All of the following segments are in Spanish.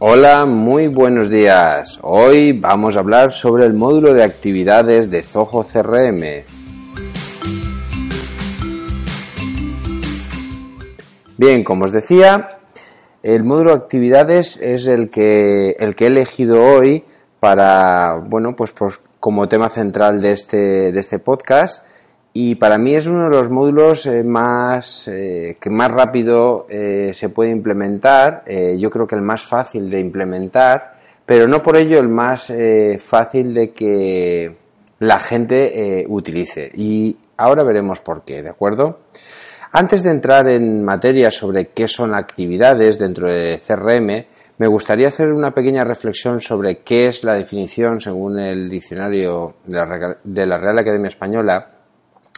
Hola, muy buenos días. Hoy vamos a hablar sobre el módulo de actividades de Zoho CRM. Bien, como os decía, el módulo de actividades es el que, el que he elegido hoy para, bueno, pues, pues como tema central de este, de este podcast y para mí es uno de los módulos eh, más eh, que más rápido eh, se puede implementar yo creo que el más fácil de implementar pero no por ello el más fácil de que la gente utilice. Y ahora veremos por qué de acuerdo antes de entrar en materia sobre qué son actividades dentro de CRM me gustaría hacer una pequeña reflexión sobre qué es la definición según el diccionario de la Real Academia Española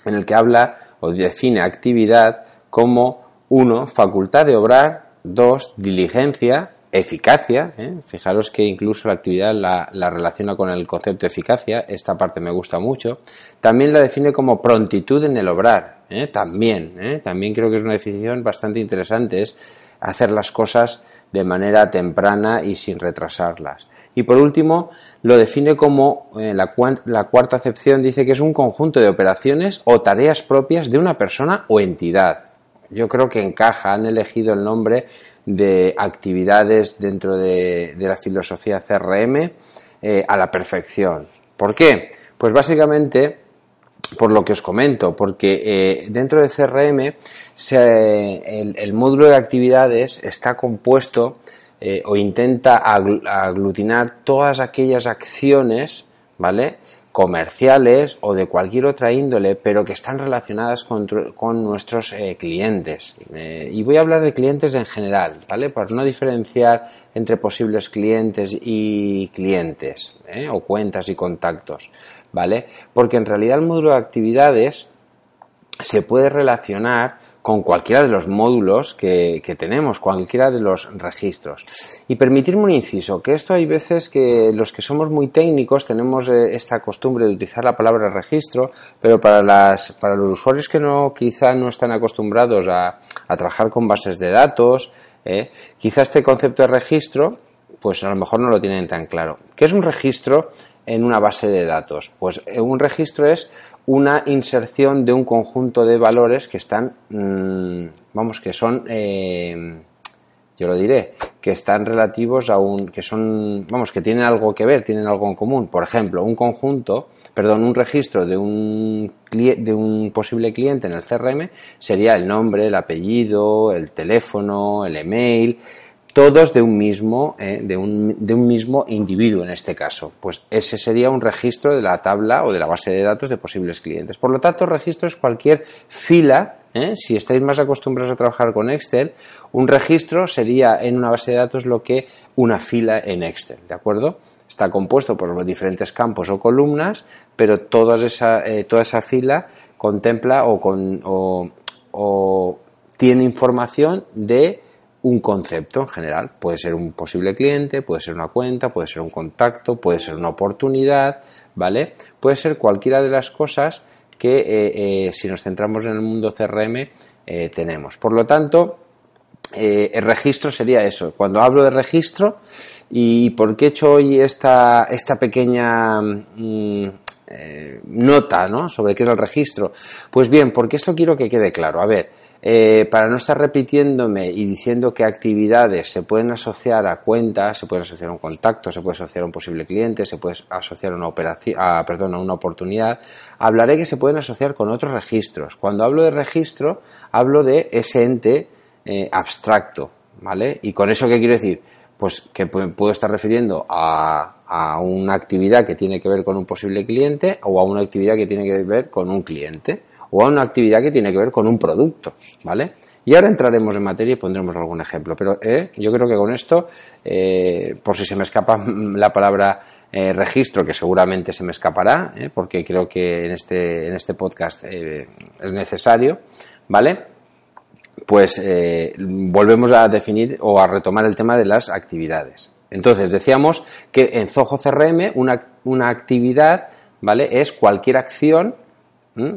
en el que habla o define actividad como uno, facultad de obrar, dos, diligencia, eficacia, ¿eh? fijaros que incluso la actividad la, relaciona con el concepto eficacia, esta parte me gusta mucho, también la define como prontitud en el obrar, ¿eh? también, ¿eh? también creo que es una definición bastante interesante, es hacer las cosas de manera temprana y sin retrasarlas. Y por último, lo define como eh, la, la, cuarta acepción dice que es un conjunto de operaciones o tareas propias de una persona o entidad. Yo creo que encaja, han elegido el nombre de actividades dentro de, la filosofía CRM eh, a la perfección. ¿Por qué? Pues básicamente por lo que os comento, porque eh, dentro de CRM el, módulo de actividades está compuesto eh, o intenta aglutinar todas aquellas acciones, ¿vale? comerciales o de cualquier otra índole, pero que están relacionadas con, nuestros eh, clientes. y voy a hablar de clientes en general, ¿vale? Para no diferenciar entre posibles clientes y clientes, o cuentas y contactos. ¿vale? Porque en realidad el módulo de actividades se puede relacionar con cualquiera de los módulos que, tenemos, cualquiera de los registros. Y permitirme un inciso, que esto hay veces que los que somos muy técnicos tenemos eh, esta costumbre de utilizar la palabra registro, pero para, las, para los usuarios que no, quizá no están acostumbrados a, trabajar con bases de datos, eh, quizá este concepto de registro, pues a lo mejor no lo tienen tan claro. ¿Qué es un registro? en una base de datos? Pues eh, un registro es una inserción de un conjunto de valores que están, mm, vamos, que son, eh, yo lo diré, que están relativos a un, que son, vamos, que tienen algo que ver, tienen algo en común. Por ejemplo, un conjunto, perdón, un registro de un, de un posible cliente en el CRM sería el nombre, el apellido, el teléfono, el email, todos de un mismo, eh, de, un, de, un, mismo individuo en este caso. Pues ese sería un registro de la tabla o de la base de datos de posibles clientes. Por lo tanto, registro es cualquier fila. Eh, si estáis más acostumbrados a trabajar con Excel, un registro sería en una base de datos lo que una fila en Excel, ¿de acuerdo? Está compuesto por los diferentes campos o columnas, pero toda esa, eh, toda esa fila contempla o, con, o tiene información de un concepto en general. Puede ser un posible cliente, puede ser una cuenta, puede ser un contacto, puede ser una oportunidad, ¿vale? Puede ser cualquiera de las cosas que eh, eh, si nos centramos en el mundo CRM eh, tenemos. Por lo tanto, el registro sería eso. Cuando hablo de registro, ¿y por qué he hecho hoy esta, esta pequeña mm, nota ¿no? sobre qué es el registro? Pues bien, porque esto quiero que quede claro. A ver, eh, para no estar repitiéndome y diciendo que actividades se pueden asociar a cuentas, se pueden asociar a un contacto, se puede asociar a un posible cliente, se puede asociar a una, operación, perdón, a una oportunidad, hablaré que se pueden asociar con otros registros. Cuando hablo de registro, hablo de ese ente eh, abstracto, ¿vale? ¿Y con eso qué quiero decir? Pues que puedo estar refiriendo a, a una actividad que tiene que ver con un posible cliente o a una actividad que tiene que ver con un cliente o a una actividad que tiene que ver con un producto, ¿vale? Y ahora entraremos en materia y pondremos algún ejemplo, pero eh, yo creo que con esto, eh, por si se me escapa la palabra eh, registro, que seguramente se me escapará, porque creo que en este, en este podcast es necesario, ¿vale? Pues volvemos a definir o a retomar el tema de las actividades. Entonces, decíamos que en Zoho CRM una, una actividad, ¿vale? Es cualquier acción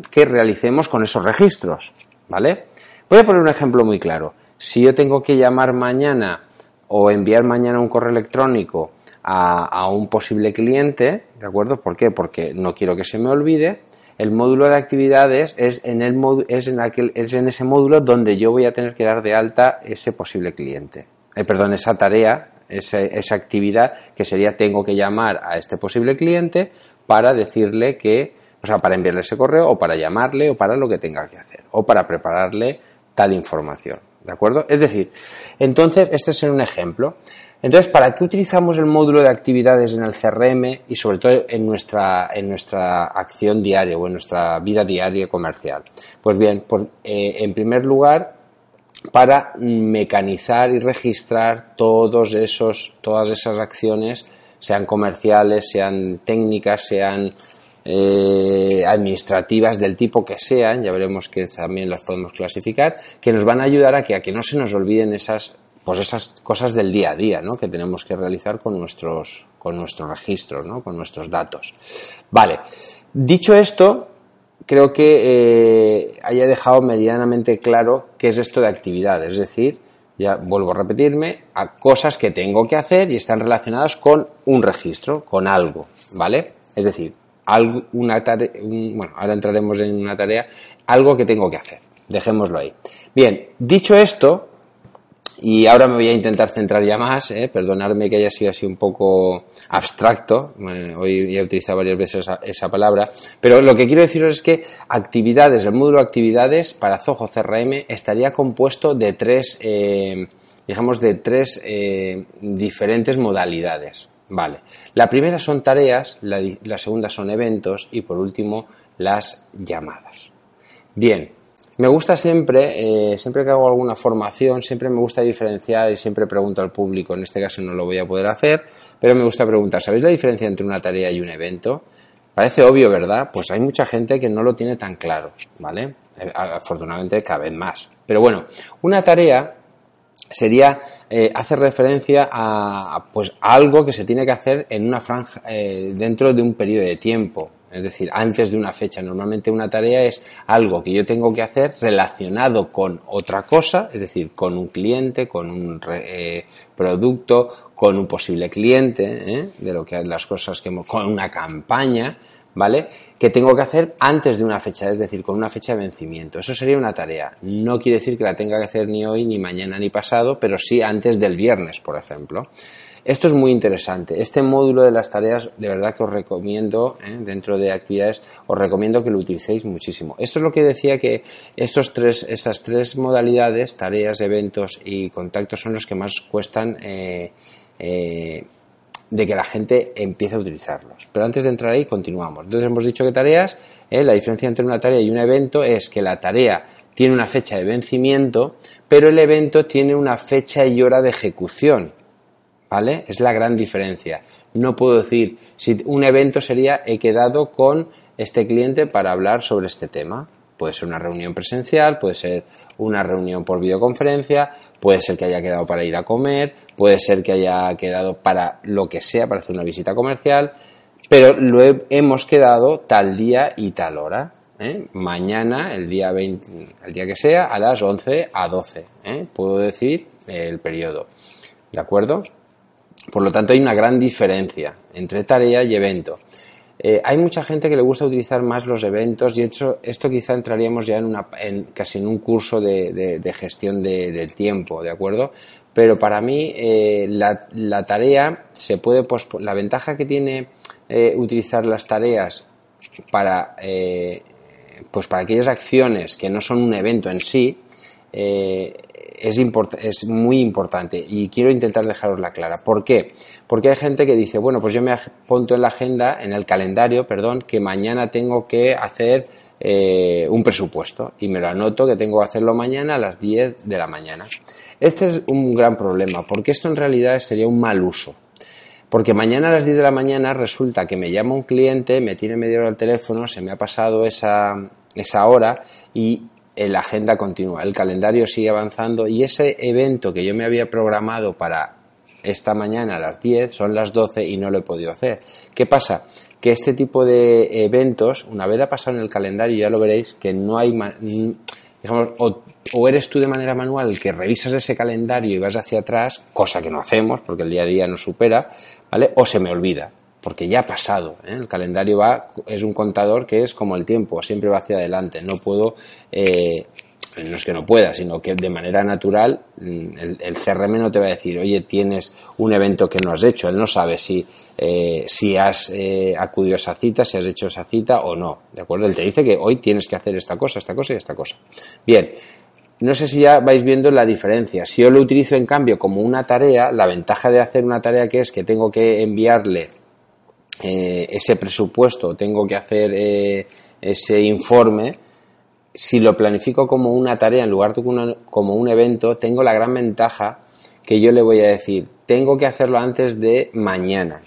que realicemos con esos registros, ¿vale? Voy a poner un ejemplo muy claro. Si yo tengo que llamar mañana o enviar mañana un correo electrónico a, un posible cliente, ¿de acuerdo? ¿Por qué? Porque no quiero que se me olvide. El módulo de actividades es en, el es en, aquel, es en ese módulo donde yo voy a tener que dar de alta ese posible cliente. Eh, perdón, esa tarea, esa, esa actividad que sería tengo que llamar a este posible cliente para decirle que, o sea, para enviarle ese correo o para llamarle o para lo que tenga que hacer o para prepararle tal información. ¿De acuerdo? Es decir, entonces, este es un ejemplo. Entonces, ¿para qué utilizamos el módulo de actividades en el CRM y sobre todo en nuestra, en nuestra acción diaria o en nuestra vida diaria comercial? Pues bien, eh, en primer lugar, para mecanizar y registrar todos esos, todas esas acciones, sean comerciales, sean técnicas, sean eh, administrativas del tipo que sean, ya veremos que también las podemos clasificar, que nos van a ayudar a que, a que no se nos olviden esas, pues esas cosas del día a día, ¿no? Que tenemos que realizar con nuestros, con nuestros registros, ¿no? Con nuestros datos. Vale. Dicho esto, creo que eh, haya dejado medianamente claro qué es esto de actividad, es decir, ya vuelvo a repetirme, a cosas que tengo que hacer y están relacionadas con un registro, con algo, ¿vale? Es decir, algo, una tarea, bueno, ahora entraremos en una tarea, algo que tengo que hacer. Dejémoslo ahí. Bien, dicho esto, y ahora me voy a intentar centrar ya más, ¿eh? perdonadme que haya sido así un poco abstracto, hoy he utilizado varias veces esa, palabra, pero lo que quiero deciros es que actividades, el módulo actividades para Zoho CRM estaría compuesto de tres, eh, digamos, de tres eh, diferentes modalidades. Vale. La primera son tareas, la, segunda son eventos y por último las llamadas. Bien, me gusta siempre, eh, siempre que hago alguna formación, siempre me gusta diferenciar y siempre pregunto al público, en este caso no lo voy a poder hacer, pero me gusta preguntar, ¿sabéis la diferencia entre una tarea y un evento? Parece obvio, ¿verdad? Pues hay mucha gente que no lo tiene tan claro, ¿vale? Eh, afortunadamente cada vez más. Pero bueno, una tarea sería eh, hacer referencia a, pues, algo que se tiene que hacer en una franja eh, dentro de un periodo de tiempo es decir, antes de una fecha. Normalmente una tarea es algo que yo tengo que hacer relacionado con otra cosa, es decir, con un cliente, con un eh, producto, con un posible cliente, de lo que las cosas que con una campaña, ¿vale? Que tengo que hacer antes de una fecha, es decir, con una fecha de vencimiento. Eso sería una tarea. No quiere decir que la tenga que hacer ni hoy, ni mañana, ni pasado, pero sí antes del viernes, por ejemplo. Esto es muy interesante. Este módulo de las tareas, de verdad que os recomiendo, ¿eh? dentro de actividades, os recomiendo que lo utilicéis muchísimo. Esto es lo que decía que estos tres, estas tres modalidades, tareas, eventos y contactos, son los que más cuestan eh, eh, de que la gente empiece a utilizarlos. Pero antes de entrar ahí, continuamos. Entonces hemos dicho que tareas, eh, la diferencia entre una tarea y un evento es que la tarea tiene una fecha de vencimiento, pero el evento tiene una fecha y hora de ejecución. ¿Vale? Es la gran diferencia. No puedo decir, si un evento sería he quedado con este cliente para hablar sobre este tema. Puede ser una reunión presencial, puede ser una reunión por videoconferencia, puede ser que haya quedado para ir a comer, puede ser que haya quedado para lo que sea, para hacer una visita comercial, pero lo hemos quedado tal día y tal hora. ¿eh? Mañana, el día, 20, el día que sea, a las 11 a 12. ¿eh? Puedo decir el periodo. ¿De acuerdo? Por lo tanto, hay una gran diferencia entre tarea y evento. Eh, hay mucha gente que le gusta utilizar más los eventos y esto, esto quizá entraríamos ya en, una, en casi en un curso de, gestión del tiempo, ¿de acuerdo? Pero para mí eh, la, tarea se puede la ventaja que tiene eh, utilizar las tareas para pues para aquellas acciones que no son un evento en sí es, es muy importante y quiero intentar dejarosla clara. ¿Por qué? Porque hay gente que dice, bueno, pues yo me apunto en la agenda, en el calendario, perdón, que mañana tengo que hacer eh, un presupuesto y me lo anoto que tengo que hacerlo mañana a las 10 de la mañana. Este es un gran problema porque esto en realidad sería un mal uso. Porque mañana a las 10 de la mañana resulta que me llama un cliente, me tiene media hora al teléfono, se me ha pasado esa, esa hora y la agenda continúa, el calendario sigue avanzando y ese evento que yo me había programado para esta mañana a las 10 son las 12 y no lo he podido hacer. ¿Qué pasa? Que este tipo de eventos, una vez ha pasado en el calendario, ya lo veréis, que no hay digamos, o, eres tú de manera manual que revisas ese calendario y vas hacia atrás, cosa que no hacemos porque el día a día nos supera, ¿vale? O se me olvida, porque ya ha pasado. ¿eh? El calendario va, es un contador que es como el tiempo, siempre va hacia adelante. No puedo eh, no es que no pueda, sino que de manera natural mm, el, CRM no te va a decir, oye, tienes un evento que no has hecho. Él no sabe si, eh, si has eh, acudido a esa cita, si has hecho esa cita o no. ¿De acuerdo? Él te dice que hoy tienes que hacer esta cosa, esta cosa y esta cosa. Bien. No sé si ya vais viendo la diferencia. Si yo lo utilizo en cambio como una tarea, la ventaja de hacer una tarea que es que tengo que enviarle eh, ese presupuesto, tengo que hacer ese informe, si lo planifico como una tarea en lugar de como un evento, tengo la gran ventaja que yo le voy a decir, tengo que hacerlo antes de mañana.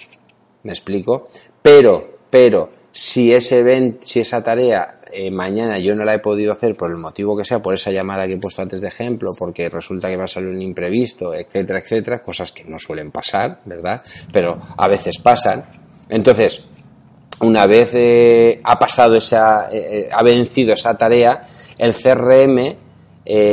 ¿Me explico? Pero, pero, si ese evento, si esa tarea eh, mañana yo no la he podido hacer por el motivo que sea, por esa llamada que he puesto antes de ejemplo, porque resulta que va a salir un imprevisto, etcétera, etcétera, cosas que no suelen pasar, ¿verdad? Pero a veces pasan. Entonces, una vez eh, ha pasado esa, eh, eh, ha vencido esa tarea, el CRM,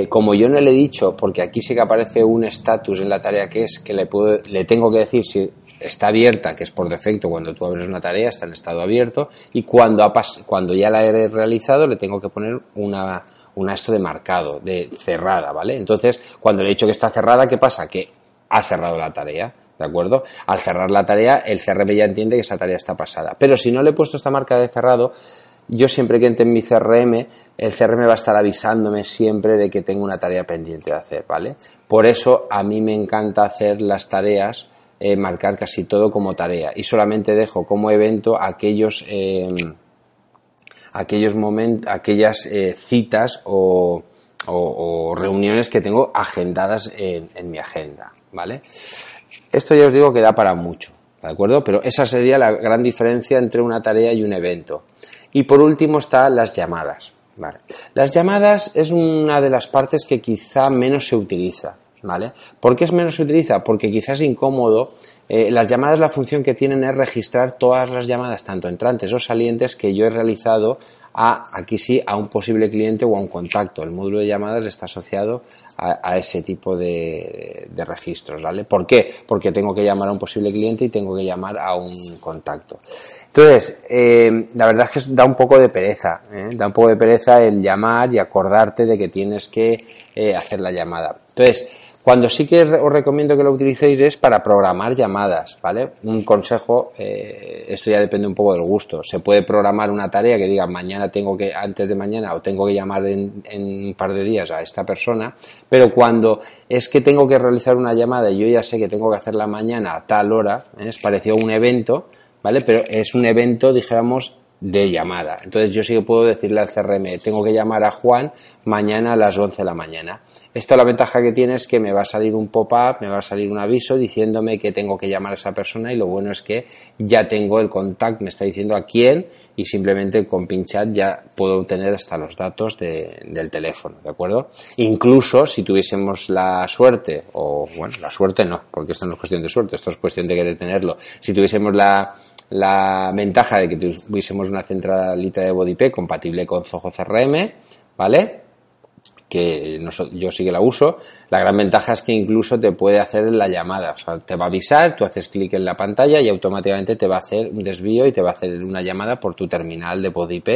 como yo no le he dicho, porque aquí sí que aparece un estatus en la tarea que es, que le, puedo, le tengo que decir si está abierta, que es por defecto cuando tú abres una tarea, está en estado abierto, y cuando, ha cuando ya la he realizado le tengo que poner una, una esto de marcado, de cerrada, ¿vale? Entonces, cuando le he dicho que está cerrada, ¿qué pasa? Que ha cerrado la tarea. ¿De acuerdo? Al cerrar la tarea, el CRM ya entiende que esa tarea está pasada. Pero si no le he puesto esta marca de cerrado, yo siempre que entre en mi CRM, el CRM va a estar avisándome siempre de que tengo una tarea pendiente de hacer, ¿vale? Por eso a mí me encanta hacer las tareas, eh, marcar casi todo como tarea y solamente dejo como evento aquellos, em, aquellos aquellas eh, citas o, reuniones que tengo agendadas en, en mi agenda, ¿vale? Esto ya os digo que da para mucho, ¿de acuerdo? Pero esa sería la gran diferencia entre una tarea y un evento. Y por último están las llamadas. Las llamadas es una de las partes que quizá menos se utiliza. ¿Vale? ¿Por qué es menos se utiliza? Porque quizás es incómodo. Eh, las llamadas, la función que tienen es registrar todas las llamadas, tanto entrantes o salientes, que yo he realizado a, aquí sí, a un posible cliente o a un contacto. El módulo de llamadas está asociado a, ese tipo de, registros, ¿vale? ¿Por qué? Porque tengo que llamar a un posible cliente y tengo que llamar a un contacto. Entonces, eh, la verdad es que da un poco de pereza, ¿eh? da un poco de pereza el llamar y acordarte de que tienes que eh, hacer la llamada. Entonces, cuando sí que os recomiendo que lo utilicéis es para programar llamadas, ¿vale? Un consejo, eh, esto ya depende un poco del gusto. Se puede programar una tarea que diga mañana tengo que, antes de mañana, o tengo que llamar en, un par de días a esta persona, pero cuando es que tengo que realizar una llamada y yo ya sé que tengo que hacerla mañana a tal hora, ¿eh? es parecido a un evento, ¿vale? Pero es un evento, dijéramos, de llamada. Entonces yo sí que puedo decirle al CRM, tengo que llamar a Juan mañana a las 11 de la mañana. Esto la ventaja que tiene es que me va a salir un pop-up, me va a salir un aviso diciéndome que tengo que llamar a esa persona y lo bueno es que ya tengo el contacto, me está diciendo a quién y simplemente con pinchar ya puedo obtener hasta los datos del teléfono, ¿de acuerdo? Incluso si tuviésemos la suerte, o bueno, la suerte no, porque esto no es cuestión de suerte, esto es cuestión de querer tenerlo, si tuviésemos la la ventaja de que tuviésemos una centralita de BodyP compatible con Zoho CRM, ¿vale? Que yo sí que la uso. La gran ventaja es que incluso te puede hacer la llamada, o sea, te va a avisar, tú haces clic en la pantalla y automáticamente te va a hacer un desvío y te va a hacer una llamada por tu terminal de BodyP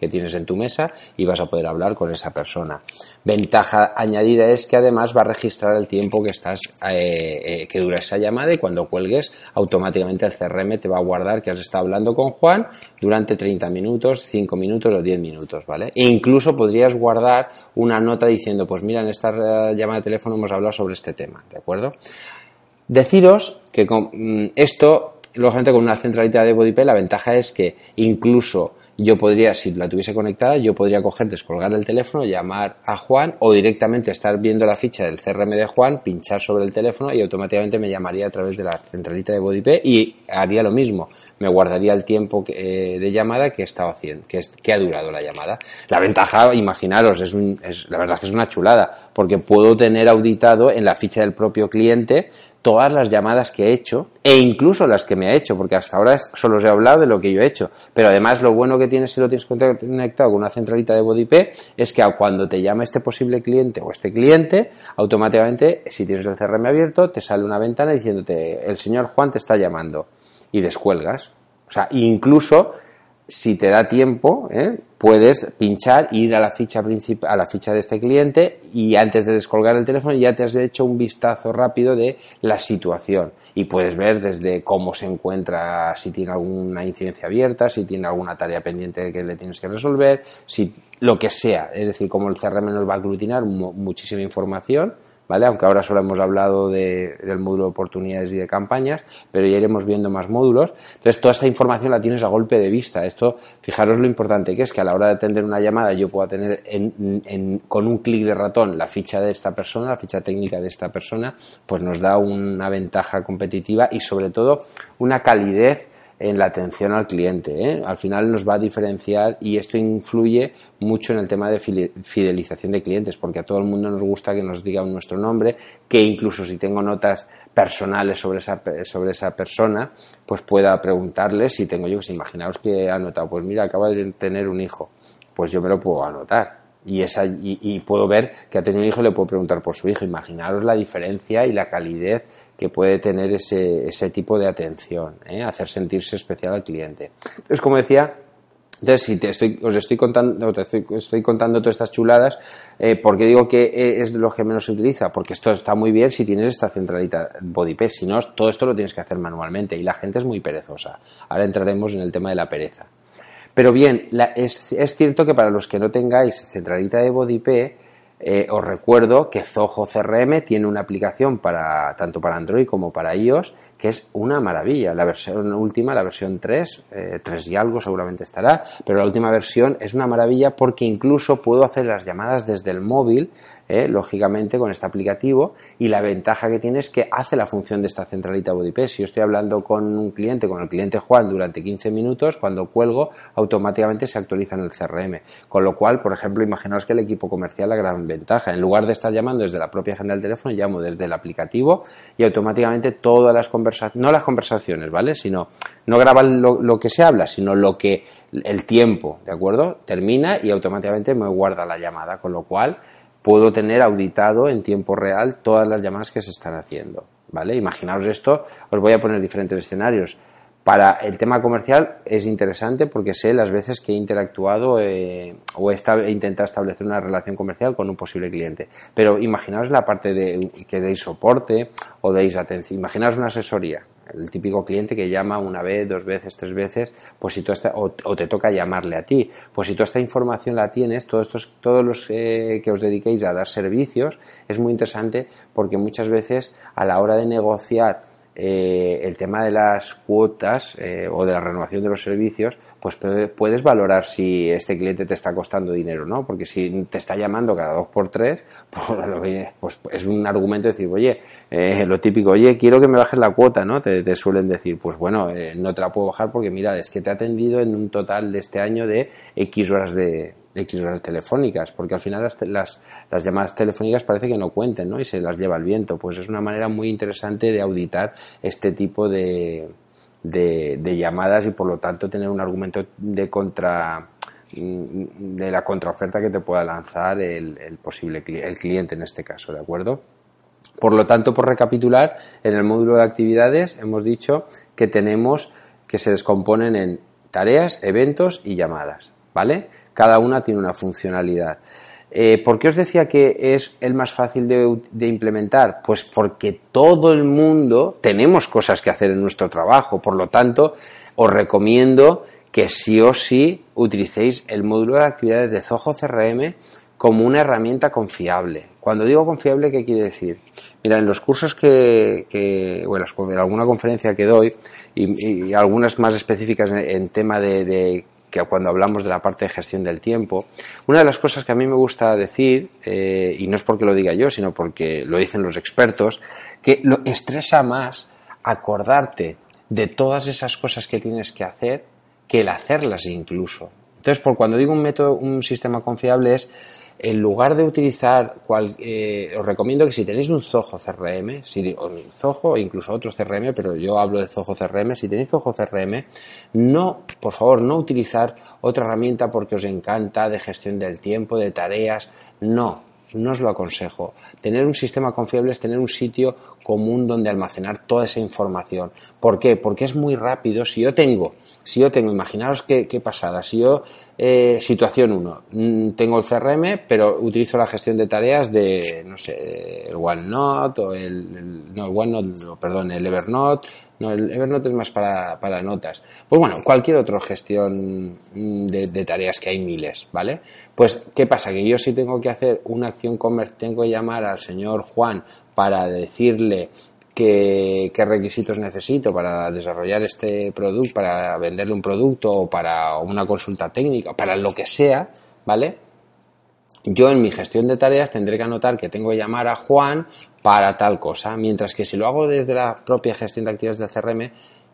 que tienes en tu mesa y vas a poder hablar con esa persona. Ventaja añadida es que además va a registrar el tiempo que estás eh, eh, que dura esa llamada y cuando cuelgues automáticamente el CRM te va a guardar que has estado hablando con Juan durante 30 minutos, 5 minutos o 10 minutos, ¿vale? E incluso podrías guardar una nota diciendo, pues mira, en esta llamada de teléfono hemos hablado sobre este tema, ¿de acuerdo? Deciros que con mm, esto lógicamente con una centralita de BodyP la ventaja es que incluso yo podría, si la tuviese conectada, yo podría coger, descolgar el teléfono, llamar a Juan o directamente estar viendo la ficha del CRM de Juan, pinchar sobre el teléfono y automáticamente me llamaría a través de la centralita de BodyP y haría lo mismo. Me guardaría el tiempo eh, de llamada que he estado haciendo, que, que ha durado la llamada. La ventaja, imaginaros, es, un, es la verdad que es una chulada, porque puedo tener auditado en la ficha del propio cliente todas las llamadas que he hecho e incluso las que me ha hecho, porque hasta ahora solo os he hablado de lo que yo he hecho. Pero además lo bueno que tienes si lo tienes conectado con una centralita de body IP es que cuando te llama este posible cliente o este cliente, automáticamente, si tienes el CRM abierto, te sale una ventana diciéndote, el señor Juan te está llamando y descuelgas. O sea, incluso si te da tiempo, ¿eh? puedes pinchar, ir a la ficha a la ficha de este cliente y antes de descolgar el teléfono ya te has hecho un vistazo rápido de la situación y puedes ver desde cómo se encuentra, si tiene alguna incidencia abierta, si tiene alguna tarea pendiente que le tienes que resolver, si lo que sea, es decir, como el CRM nos va a aglutinar muchísima información ¿vale? Aunque ahora solo hemos hablado del módulo de oportunidades y de campañas, pero ya iremos viendo más módulos. Entonces, toda esta información la tienes a golpe de vista. Esto, fijaros lo importante que es que a la hora de atender una llamada yo puedo tener con un clic de ratón la ficha de esta persona, la ficha técnica de esta persona, pues nos da una ventaja competitiva y sobre todo una calidez en la atención al cliente. ¿eh? Al final nos va a diferenciar y esto influye mucho en el tema de fidelización de clientes, porque a todo el mundo nos gusta que nos digan nuestro nombre, que incluso si tengo notas personales sobre esa, sobre esa persona, pues pueda preguntarle si tengo yo, que imaginaos que ha notado, pues mira, acaba de tener un hijo, pues yo me lo puedo anotar. Y, esa, y, puedo ver que ha tenido un hijo y le puedo preguntar por su hijo. Imaginaros la diferencia y la calidez que puede tener ese, ese tipo de atención, ¿eh? hacer sentirse especial al cliente. Entonces, como decía, entonces, si te estoy, os estoy contando, te estoy, contando todas estas chuladas, eh, porque digo que eh, es lo que menos se utiliza? Porque esto está muy bien si tienes esta centralita BodyP, si no, todo esto lo tienes que hacer manualmente y la gente es muy perezosa. Ahora entraremos en el tema de la pereza. Pero bien, es, es, cierto que para los que no tengáis centralita de BodyP, eh, os recuerdo que Zoho CRM tiene una aplicación para tanto para Android como para iOS que es una maravilla. La versión última, la versión 3, 3 eh, y algo seguramente estará, pero la última versión es una maravilla porque incluso puedo hacer las llamadas desde el móvil ¿eh? lógicamente con este aplicativo y la ventaja que tiene es que hace la función de esta centralita BodyP. Si yo estoy hablando con un cliente, con el cliente Juan durante 15 minutos, cuando cuelgo automáticamente se actualiza en el CRM. Con lo cual, por ejemplo, imaginaos que el equipo comercial la gran ventaja. En lugar de estar llamando desde la propia agenda del teléfono, llamo desde el aplicativo y automáticamente todas las conversaciones, no las conversaciones, ¿vale? Sino, no graba lo que se habla, sino lo que el tiempo, ¿de acuerdo? Termina y automáticamente me guarda la llamada, con lo cual puedo tener auditado en tiempo real todas las llamadas que se están haciendo. ¿Vale? Imaginaos esto, os voy a poner diferentes escenarios. Para el tema comercial es interesante porque sé las veces que he interactuado eh, o he, intentado establecer una relación comercial con un posible cliente. Pero imaginaos la parte de que deis soporte o deis atención. Imaginaos una asesoría el típico cliente que llama una vez, dos veces, tres veces, pues si tú o, te toca llamarle a ti, pues si toda esta información la tienes, todos estos, todos los eh, que os dediquéis a dar servicios, es muy interesante porque muchas veces a la hora de negociar eh, el tema de las cuotas eh, o de la renovación de los servicios, pues puedes valorar si este cliente te está costando dinero, ¿no? Porque si te está llamando cada dos por tres, pues, pues es un argumento de decir, oye, eh, lo típico, oye, quiero que me bajes la cuota, ¿no? Te, suelen decir, pues bueno, no te la puedo bajar porque mira, es que te ha atendido en un total de este año de X horas de, X horas telefónicas, porque al final las, las, las, llamadas telefónicas parece que no cuenten, ¿no? Y se las lleva el viento. Pues es una manera muy interesante de auditar este tipo de, de, llamadas y por lo tanto tener un argumento de contra de la contraoferta que te pueda lanzar el, el posible el cliente en este caso, ¿de acuerdo? Por lo tanto, por recapitular, en el módulo de actividades hemos dicho que tenemos que se descomponen en tareas, eventos y llamadas, ¿vale? Cada una tiene una funcionalidad. Eh, ¿Por qué os decía que es el más fácil de, implementar? Pues porque todo el mundo tenemos cosas que hacer en nuestro trabajo, por lo tanto, os recomiendo que sí o sí utilicéis el módulo de actividades de Zoho CRM como una herramienta confiable. Cuando digo confiable, ¿qué quiere decir? Mira, en los cursos que, bueno, en alguna conferencia que doy y, algunas más específicas en, tema de que cuando hablamos de la parte de gestión del tiempo, una de las cosas que a mí me gusta decir, eh, y no es porque lo diga yo, sino porque lo dicen los expertos, que lo estresa más acordarte de todas esas cosas que tienes que hacer que el hacerlas incluso. Entonces, por cuando digo un método, un sistema confiable es en lugar de utilizar, cual, eh, os recomiendo que si tenéis un Zoho CRM, si, o Zoho incluso otro CRM, pero yo hablo de Zoho CRM, si tenéis Zoho CRM, no, por favor, no utilizar otra herramienta porque os encanta de gestión del tiempo, de tareas, no, no os lo aconsejo. Tener un sistema confiable es tener un sitio común donde almacenar toda esa información. ¿Por qué? Porque es muy rápido. Si yo tengo, si yo tengo, imaginaros qué, qué pasada, si yo, eh, situación 1, mm, tengo el CRM, pero utilizo la gestión de tareas de, no sé, el OneNote o el, no, el OneNote, perdón, el Evernote, no, el Evernote es más para, para notas. Pues bueno, cualquier otra gestión mm, de, tareas que hay miles, ¿vale? Pues, ¿qué pasa? Que yo si tengo que hacer una acción comercial, tengo que llamar al señor Juan para decirle qué, qué, requisitos necesito para desarrollar este producto, para venderle un producto o para una consulta técnica, para lo que sea, ¿vale? Yo en mi gestión de tareas tendré que anotar que tengo que llamar a Juan para tal cosa, mientras que si lo hago desde la propia gestión de actividades del CRM,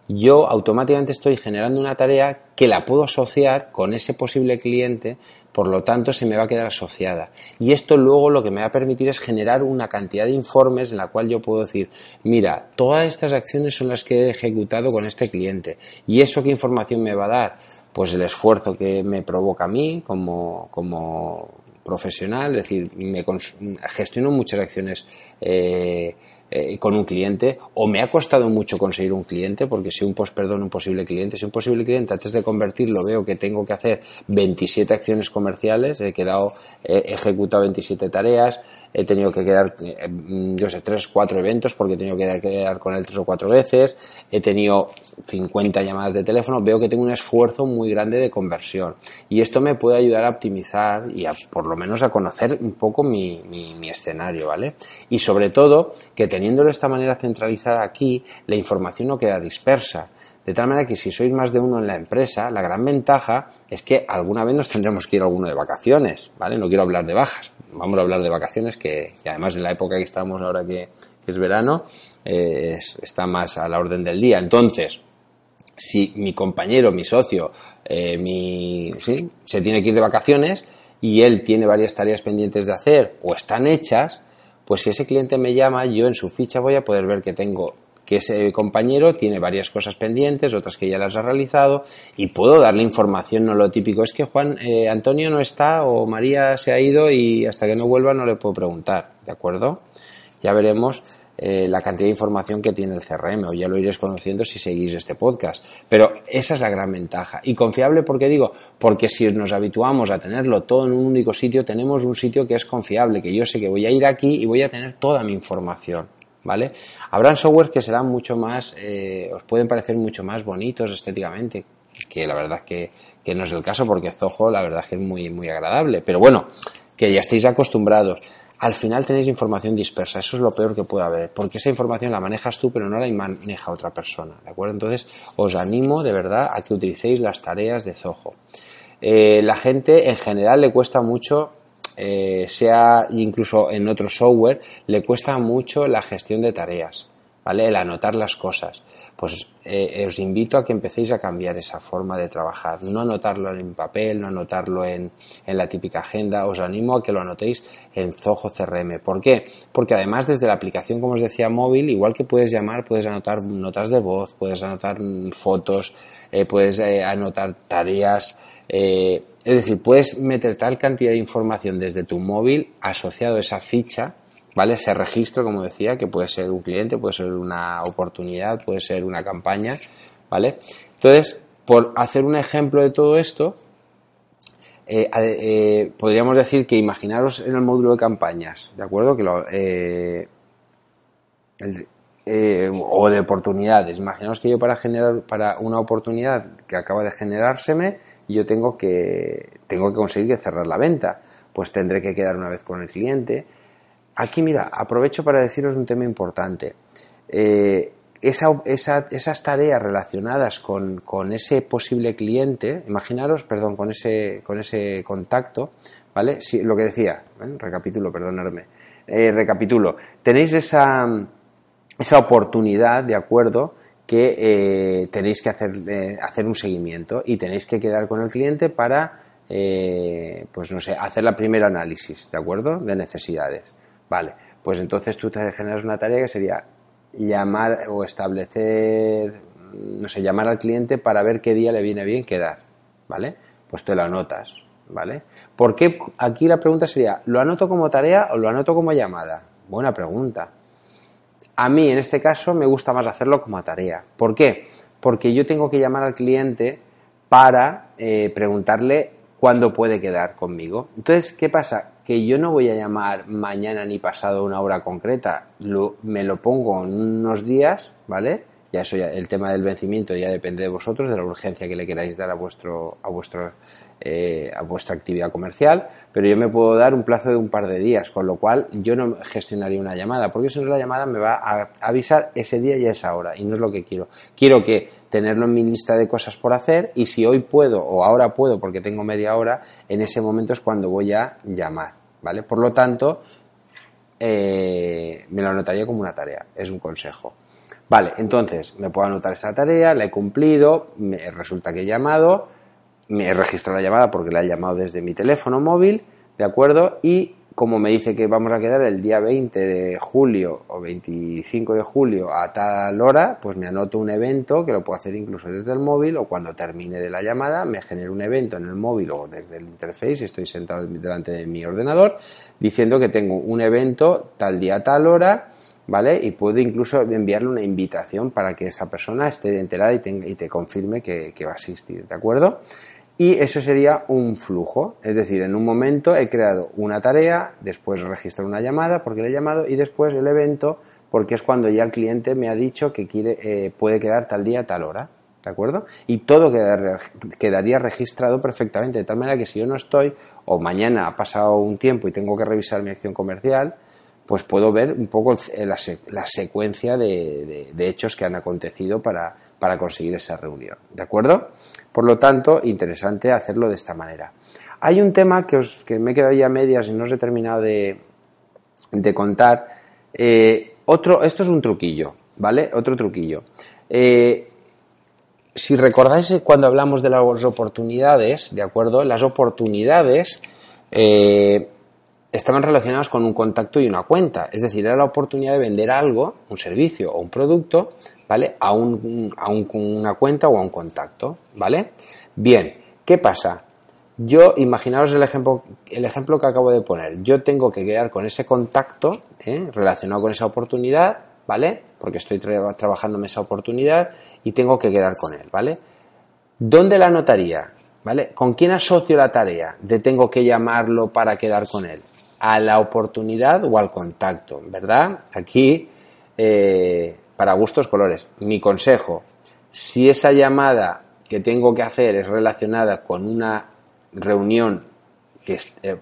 yo automáticamente estoy generando una tarea que la puedo asociar con ese posible cliente, por lo tanto se me va a quedar asociada. Y esto luego lo que me va a permitir es generar una cantidad de informes en la cual yo puedo decir, mira, todas estas acciones son las que he ejecutado con este cliente. ¿Y eso qué información me va a dar? Pues el esfuerzo que me provoca a mí como, como profesional, es decir, me gestiono muchas acciones eh, eh, con un cliente o me ha costado mucho conseguir un cliente porque si un post perdón un posible cliente si un posible cliente antes de convertirlo veo que tengo que hacer 27 acciones comerciales he quedado ejecutado 27 tareas he tenido que quedar eh, yo sé 3 4 eventos porque he tenido que quedar con él tres o cuatro veces he tenido 50 llamadas de teléfono veo que tengo un esfuerzo muy grande de conversión. Y esto me puede ayudar a optimizar y a, por lo menos a conocer un poco mi, mi, escenario vale y sobre todo que teniéndolo de esta manera centralizada aquí, la información no queda dispersa. De tal manera que si sois más de uno en la empresa, la gran ventaja es que alguna vez nos tendremos que ir alguno de vacaciones, ¿vale? No quiero hablar de bajas, vamos a hablar de vacaciones que, además en la época que estamos ahora que, es verano, eh, es, está más a la orden del día. Entonces, si mi compañero, mi socio, eh, mi, ¿sí? se tiene que ir de vacaciones y él tiene varias tareas pendientes de hacer o están hechas, pues si ese cliente me llama, yo en su ficha voy a poder ver que tengo que ese compañero tiene varias cosas pendientes, otras que ya las ha realizado, y puedo darle información, no lo típico. Es que Juan, eh, Antonio no está o María se ha ido y hasta que no vuelva no le puedo preguntar, ¿de acuerdo? Ya veremos eh, la cantidad de información que tiene el CRM, o ya lo iréis conociendo si seguís este podcast. Pero esa es la gran ventaja. Y confiable, porque digo? Porque si nos habituamos a tenerlo todo en un único sitio, tenemos un sitio que es confiable, que yo sé que voy a ir aquí y voy a tener toda mi información. ¿Vale? Habrán softwares que serán mucho más, eh, os pueden parecer mucho más bonitos estéticamente, que la verdad que, que no es el caso porque Zoho la verdad que es muy, muy agradable. Pero bueno, que ya estéis acostumbrados al final tenéis información dispersa. Eso es lo peor que puede haber, porque esa información la manejas tú, pero no la maneja otra persona. ¿De acuerdo? Entonces, os animo de verdad a que utilicéis las tareas de Zoho. Eh, la gente en general le cuesta mucho, eh, sea incluso en otro software, le cuesta mucho la gestión de tareas. ¿Vale? El anotar las cosas. Pues eh, os invito a que empecéis a cambiar esa forma de trabajar. No anotarlo en papel, no anotarlo en, en la típica agenda. Os animo a que lo anotéis en Zoho CRM. ¿Por qué? Porque además desde la aplicación, como os decía, móvil, igual que puedes llamar, puedes anotar notas de voz, puedes anotar fotos, eh, puedes eh, anotar tareas. es decir, puedes meter tal cantidad de información desde tu móvil asociado a esa ficha ¿vale? Ese registro, como decía, que puede ser un cliente, puede ser una oportunidad, puede ser una campaña, ¿vale? Entonces, por hacer un ejemplo de todo esto, eh, eh, podríamos decir que imaginaros en el módulo de campañas, ¿de acuerdo? Que lo, eh, o de oportunidades. Imaginaos que yo para generar para una oportunidad que acaba de generárseme, yo tengo que tengo que conseguir cerrar la venta. Pues tendré que quedar una vez con el cliente, Aquí, mira, aprovecho para deciros un tema importante. Eh, esas tareas relacionadas con, ese posible cliente, imaginaros, perdón, con ese, con ese contacto, ¿vale? Si, lo que decía, recapitulo, perdonadme, eh, recapitulo, tenéis esa, esa oportunidad, ¿de acuerdo?, que eh, tenéis que hacer, hacer un seguimiento y tenéis que quedar con el cliente para eh, pues no sé, hacer la primera análisis, ¿de acuerdo? De necesidades. Vale, pues entonces tú te generas una tarea que sería llamar o establecer, no sé, llamar al cliente para ver qué día le viene bien quedar, ¿vale? Pues te lo anotas, ¿vale? ¿Por qué? Aquí la pregunta sería, ¿lo anoto como tarea o lo anoto como llamada? Buena pregunta. A mí, en este caso, me gusta más hacerlo como tarea. ¿Por qué? Porque yo tengo que llamar al cliente para eh, preguntarle cuándo puede quedar conmigo. Entonces, ¿qué pasa? Que yo no voy a llamar mañana ni pasado una hora concreta, me lo pongo en unos días, ¿vale? Eso ya, el tema del vencimiento ya depende de vosotros, de la urgencia que le queráis dar a vuestro, a vuestro eh, a vuestra actividad comercial, pero yo me puedo dar un plazo de un par de días, con lo cual yo no gestionaría una llamada, porque si no la llamada me va a avisar ese día y a esa hora, y no es lo que quiero. Quiero que tenerlo en mi lista de cosas por hacer, y si hoy puedo o ahora puedo porque tengo media hora, en ese momento es cuando voy a llamar, ¿vale? Por lo tanto, eh, me lo anotaría como una tarea, es un consejo. Vale, entonces me puedo anotar esa tarea, la he cumplido, me resulta que he llamado, me he registrado la llamada porque la he llamado desde mi teléfono móvil, ¿de acuerdo? Y como me dice que vamos a quedar el día 20 de julio o 25 de julio a tal hora, pues me anoto un evento que lo puedo hacer incluso desde el móvil o cuando termine de la llamada me genero un evento en el móvil o desde el interface, estoy sentado delante de mi ordenador, diciendo que tengo un evento tal día, tal hora, ¿vale? Y puedo incluso enviarle una invitación para que esa persona esté enterada y, y te confirme que, va a asistir, ¿de acuerdo? Y eso sería un flujo, es decir, en un momento he creado una tarea, después registro una llamada porque le he llamado y después el evento porque es cuando ya el cliente me ha dicho que quiere, eh, puede quedar tal día, tal hora, ¿de acuerdo? Y todo quedaría registrado perfectamente, de tal manera que si yo no estoy o mañana ha pasado un tiempo y tengo que revisar mi acción comercial, pues puedo ver un poco la, secuencia de, hechos que han acontecido para, conseguir esa reunión. ¿De acuerdo? Por lo tanto, interesante hacerlo de esta manera. Hay un tema que, os, que me he quedado ya medias y no os he terminado de, contar. Eh, otro, esto es un truquillo, ¿vale? Otro truquillo. Eh, si recordáis cuando hablamos de las oportunidades, ¿de acuerdo? Las oportunidades eh, estaban relacionadas con un contacto y una cuenta. Es decir, era la oportunidad de vender algo, un servicio o un producto, ¿vale? A, un, a una cuenta o a un contacto, ¿vale? Bien, ¿qué pasa? Yo, imaginaros el ejemplo, el ejemplo que acabo de poner. Yo tengo que quedar con ese contacto ¿eh? relacionado con esa oportunidad, ¿vale? Porque estoy trabajando en esa oportunidad y tengo que quedar con él, ¿vale? ¿Dónde la anotaría? ¿Vale? ¿Con quién asocio la tarea de tengo que llamarlo para quedar con él? A la oportunidad o al contacto, ¿verdad? Aquí, eh, para gustos colores. Mi consejo, si esa llamada que tengo que hacer es relacionada con una reunión que es eh,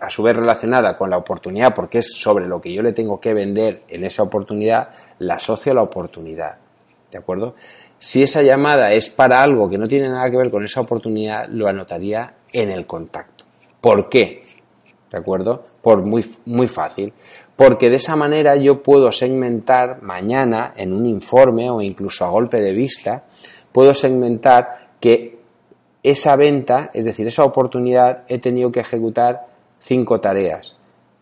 a su vez relacionada con la oportunidad, porque es sobre lo que yo le tengo que vender en esa oportunidad, la asocio a la oportunidad. ¿De acuerdo? Si esa llamada es para algo que no tiene nada que ver con esa oportunidad, lo anotaría en el contacto. ¿Por qué? ¿De acuerdo? Por muy, muy fácil. Porque de esa manera yo puedo segmentar mañana en un informe o incluso a golpe de vista, puedo segmentar que esa venta, es decir, esa oportunidad, he tenido que ejecutar cinco tareas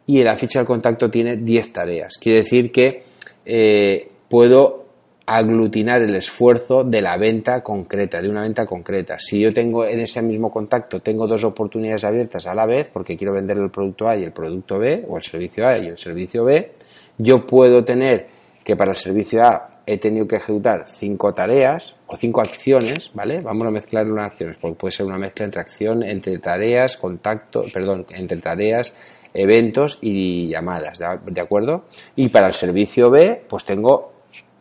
y la ficha del contacto tiene diez tareas. Quiere decir que eh, puedo aglutinar el esfuerzo de la venta concreta, de una venta concreta. Si yo tengo en ese mismo contacto, tengo dos oportunidades abiertas a la vez, porque quiero vender el producto A y el producto B, o el servicio A y el servicio B, yo puedo tener que para el servicio A he tenido que ejecutar cinco tareas o cinco acciones, ¿vale? Vamos a mezclar las acciones, porque puede ser una mezcla entre acción, entre tareas, contacto, perdón, entre tareas, eventos y llamadas, ¿de acuerdo? Y para el servicio B, pues tengo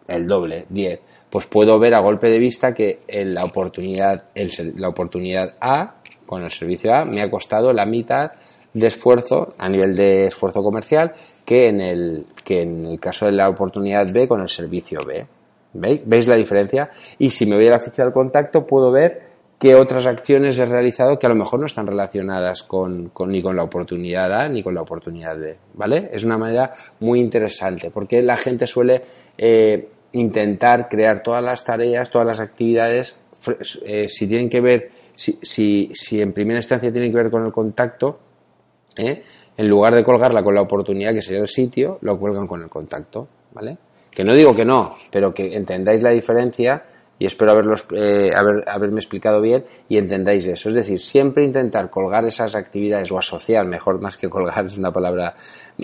el doble, 10, pues puedo ver a golpe de vista que la oportunidad, la oportunidad A con el servicio A me ha costado la mitad de esfuerzo a nivel de esfuerzo comercial que en el, que en el caso de la oportunidad B con el servicio B. ¿Veis? ¿Veis la diferencia? Y si me voy a la ficha del contacto puedo ver qué otras acciones he realizado que a lo mejor no están relacionadas con, ni con la oportunidad A ni con la oportunidad B. ¿Vale? Es una manera muy interesante porque la gente suele eh, intentar crear todas las tareas, todas las actividades, eh, si tienen que ver si, si, si en primera instancia tiene que ver con el contacto, ¿eh? en lugar de colgarla con la oportunidad que sería el sitio, lo cuelgan con el contacto, ¿vale? Que no digo que no, pero que entendáis la diferencia y espero haberlos, eh, haber, haberme explicado bien y entendáis eso. Es decir, siempre intentar colgar esas actividades o asociar, mejor más que colgar es una palabra,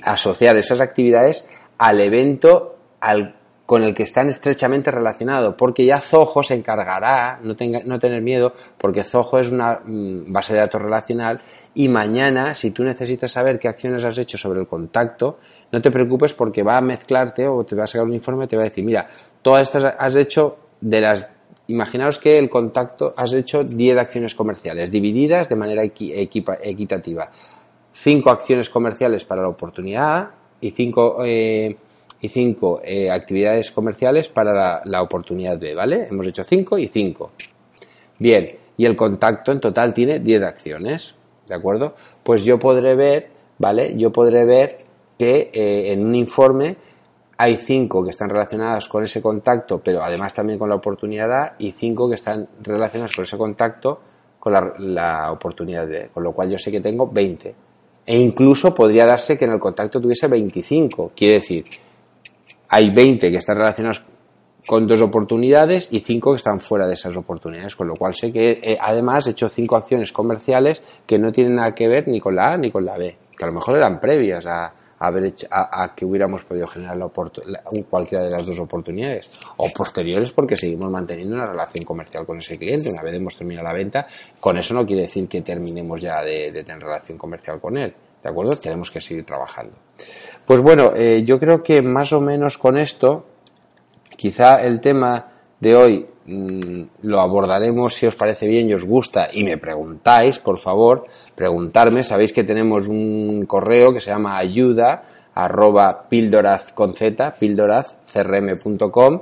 asociar esas actividades al evento al con el que están estrechamente relacionados, porque ya Zoho se encargará, no, tenga, no tener miedo, porque Zoho es una mm, base de datos relacional y mañana, si tú necesitas saber qué acciones has hecho sobre el contacto, no te preocupes porque va a mezclarte o te va a sacar un informe y te va a decir, mira, todas estas has hecho de las imaginaos que el contacto has hecho 10 acciones comerciales divididas de manera equitativa. 5 acciones comerciales para la oportunidad y 5 eh, y cinco eh, actividades comerciales para la, oportunidad B, ¿vale? Hemos hecho cinco y cinco. Bien, y el contacto en total tiene 10 acciones, ¿de acuerdo? Pues yo podré ver, ¿vale? Yo podré ver que eh, en un informe hay cinco que están relacionadas con ese contacto, pero además también con la oportunidad A, y cinco que están relacionadas con ese contacto con la, la oportunidad B, con lo cual yo sé que tengo 20. E incluso podría darse que en el contacto tuviese 25. Quiere decir, hay 20 que están relacionados con dos oportunidades y 5 que están fuera de esas oportunidades, con lo cual sé que eh, además he hecho 5 acciones comerciales que no tienen nada que ver ni con la A ni con la B, que a lo mejor eran previas a, haber hecho, a, que hubiéramos podido generar la cualquiera de las dos oportunidades o posteriores porque seguimos manteniendo una relación comercial con ese cliente una vez hemos terminado la venta con eso no quiere decir que terminemos ya de tener relación comercial con él ¿de acuerdo? tenemos que seguir trabajando pues bueno, eh, yo creo que más o menos con esto, quizá el tema de hoy mm, lo abordaremos si os parece bien y os gusta y me preguntáis, por favor, preguntarme. Sabéis que tenemos un correo que se llama ayuda arroba pildoraz con z, pildorazcrm.com,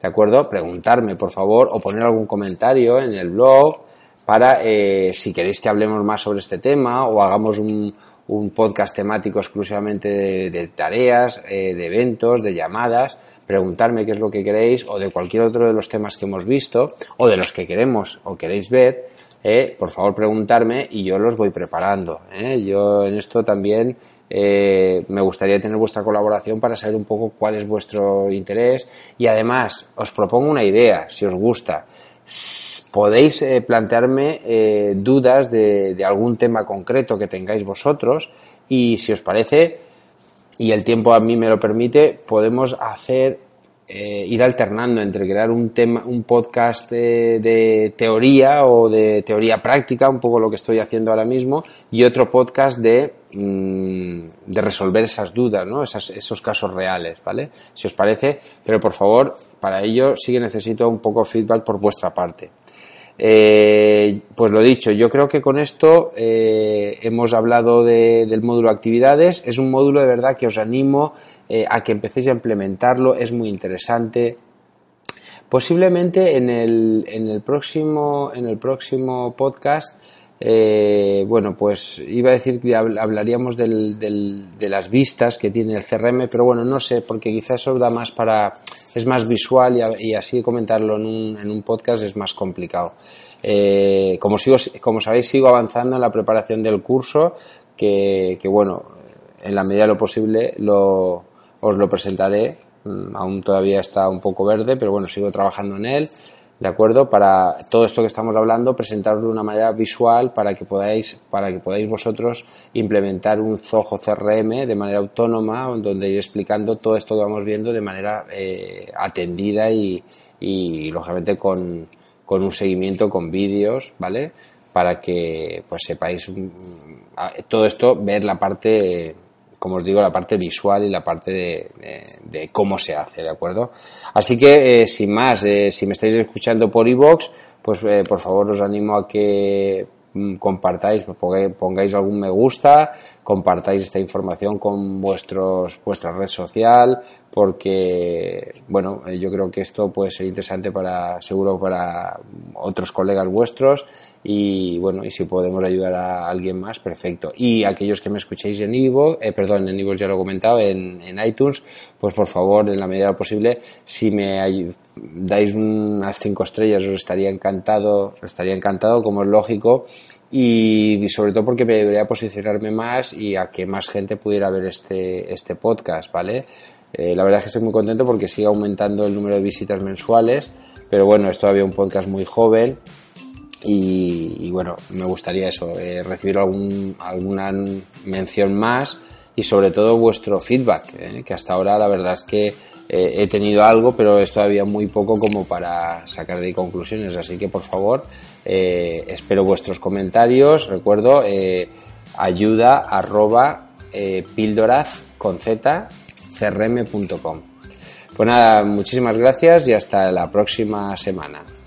¿de acuerdo? Preguntarme, por favor, o poner algún comentario en el blog para eh, si queréis que hablemos más sobre este tema o hagamos un, un podcast temático exclusivamente de, tareas, eh, de eventos, de llamadas, preguntarme qué es lo que queréis o de cualquier otro de los temas que hemos visto o de los que queremos o queréis ver, eh, por favor preguntarme y yo los voy preparando. Eh. Yo en esto también me gustaría tener vuestra colaboración para saber un poco cuál es vuestro interés y además os propongo una idea, si os gusta podéis eh, plantearme eh, dudas de, algún tema concreto que tengáis vosotros y si os parece y el tiempo a mí me lo permite, podemos hacer eh, ir alternando entre crear un tema, un podcast de, teoría o de teoría práctica, un poco lo que estoy haciendo ahora mismo, y otro podcast de, mm, de resolver esas dudas, ¿no? esos casos reales, ¿vale? Si os parece, pero por favor, para ello sí que necesito un poco feedback por vuestra parte. Eh, pues lo dicho, yo creo que con esto eh, hemos hablado del módulo actividades. Es un módulo de verdad que os animo eh, a que empecéis a implementarlo. Es muy interesante. Posiblemente en el, en el próximo en el próximo podcast eh, bueno, pues iba a decir que hablaríamos del, de las vistas que tiene el CRM, pero bueno, no sé, porque quizás eso da más para, es más visual y, así comentarlo en un, en un, podcast es más complicado. Eh, como, sigo, como sabéis, sigo avanzando en la preparación del curso, que, que bueno, en la medida de lo posible lo, os lo presentaré. Mm, aún todavía está un poco verde, pero bueno, sigo trabajando en él. ¿De acuerdo? Para todo esto que estamos hablando, presentarlo de una manera visual para que podáis, para que podáis vosotros implementar un Zoho CRM de manera autónoma, donde ir explicando todo esto que vamos viendo de manera eh, atendida y, y lógicamente con, con un seguimiento con vídeos, ¿vale? Para que pues sepáis todo esto, ver la parte como os digo, la parte visual y la parte de, cómo se hace, ¿de acuerdo? Así que, eh, sin más, eh, si me estáis escuchando por iVoox, pues eh, por favor os animo a que mm, compartáis, pongáis algún me gusta, compartáis esta información con vuestros, vuestra red social, porque, bueno, yo creo que esto puede ser interesante para, seguro para otros colegas vuestros y, bueno, y si podemos ayudar a alguien más, perfecto. Y aquellos que me escuchéis en Ivo, eh, perdón, en Ivo ya lo he comentado, en, en iTunes, pues por favor, en la medida posible, si me dais unas cinco estrellas, os estaría encantado, estaría encantado, como es lógico, y sobre todo porque me debería posicionarme más y a que más gente pudiera ver este, este podcast, ¿vale? Eh, la verdad es que estoy muy contento porque sigue aumentando el número de visitas mensuales, pero bueno, es todavía un podcast muy joven y, bueno, me gustaría eso, eh, recibir algún, alguna mención más y sobre todo vuestro feedback, eh, que hasta ahora la verdad es que he tenido algo, pero es todavía muy poco como para sacar de conclusiones, así que por favor espero vuestros comentarios, recuerdo ayuda arroba píldoraz con z crm.com. Pues nada, muchísimas gracias y hasta la próxima semana.